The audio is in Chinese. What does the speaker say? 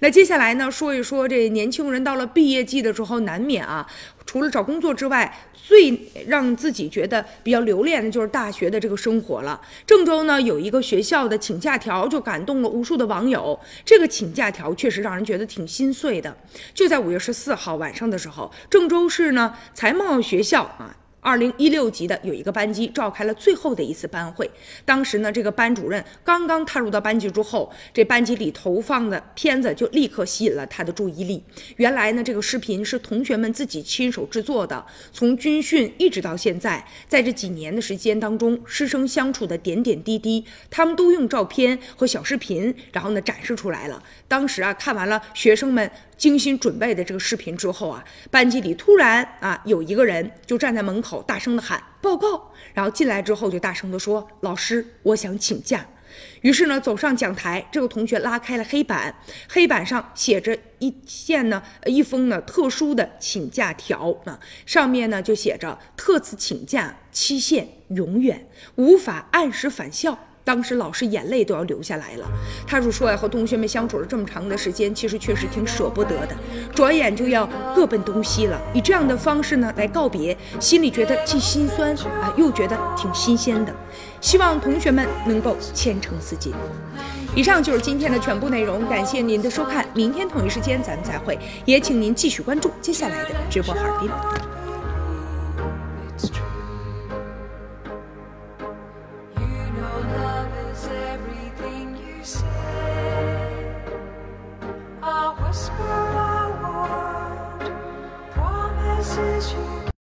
那接下来呢，说一说这年轻人到了毕业季的时候，难免啊，除了找工作之外，最让自己觉得比较留恋的就是大学的这个生活了。郑州呢有一个学校的请假条就感动了无数的网友，这个请假条确实让人觉得挺心碎的。就在五月十四号晚上的时候，郑州市呢财贸学校啊。二零一六级的有一个班级召开了最后的一次班会，当时呢，这个班主任刚刚踏入到班级之后，这班级里投放的片子就立刻吸引了他的注意力。原来呢，这个视频是同学们自己亲手制作的，从军训一直到现在，在这几年的时间当中，师生相处的点点滴滴，他们都用照片和小视频，然后呢展示出来了。当时啊，看完了学生们。精心准备的这个视频之后啊，班级里突然啊有一个人就站在门口大声的喊报告，然后进来之后就大声的说老师我想请假。于是呢走上讲台，这个同学拉开了黑板，黑板上写着一线呢一封呢特殊的请假条啊，上面呢就写着特此请假期限永远无法按时返校。当时老师眼泪都要流下来了，他就说呀，和同学们相处了这么长的时间，其实确实挺舍不得的，转眼就要各奔东西了。以这样的方式呢来告别，心里觉得既心酸啊，又觉得挺新鲜的。希望同学们能够前程似锦。以上就是今天的全部内容，感谢您的收看，明天同一时间咱们再会，也请您继续关注接下来的直播哈尔滨。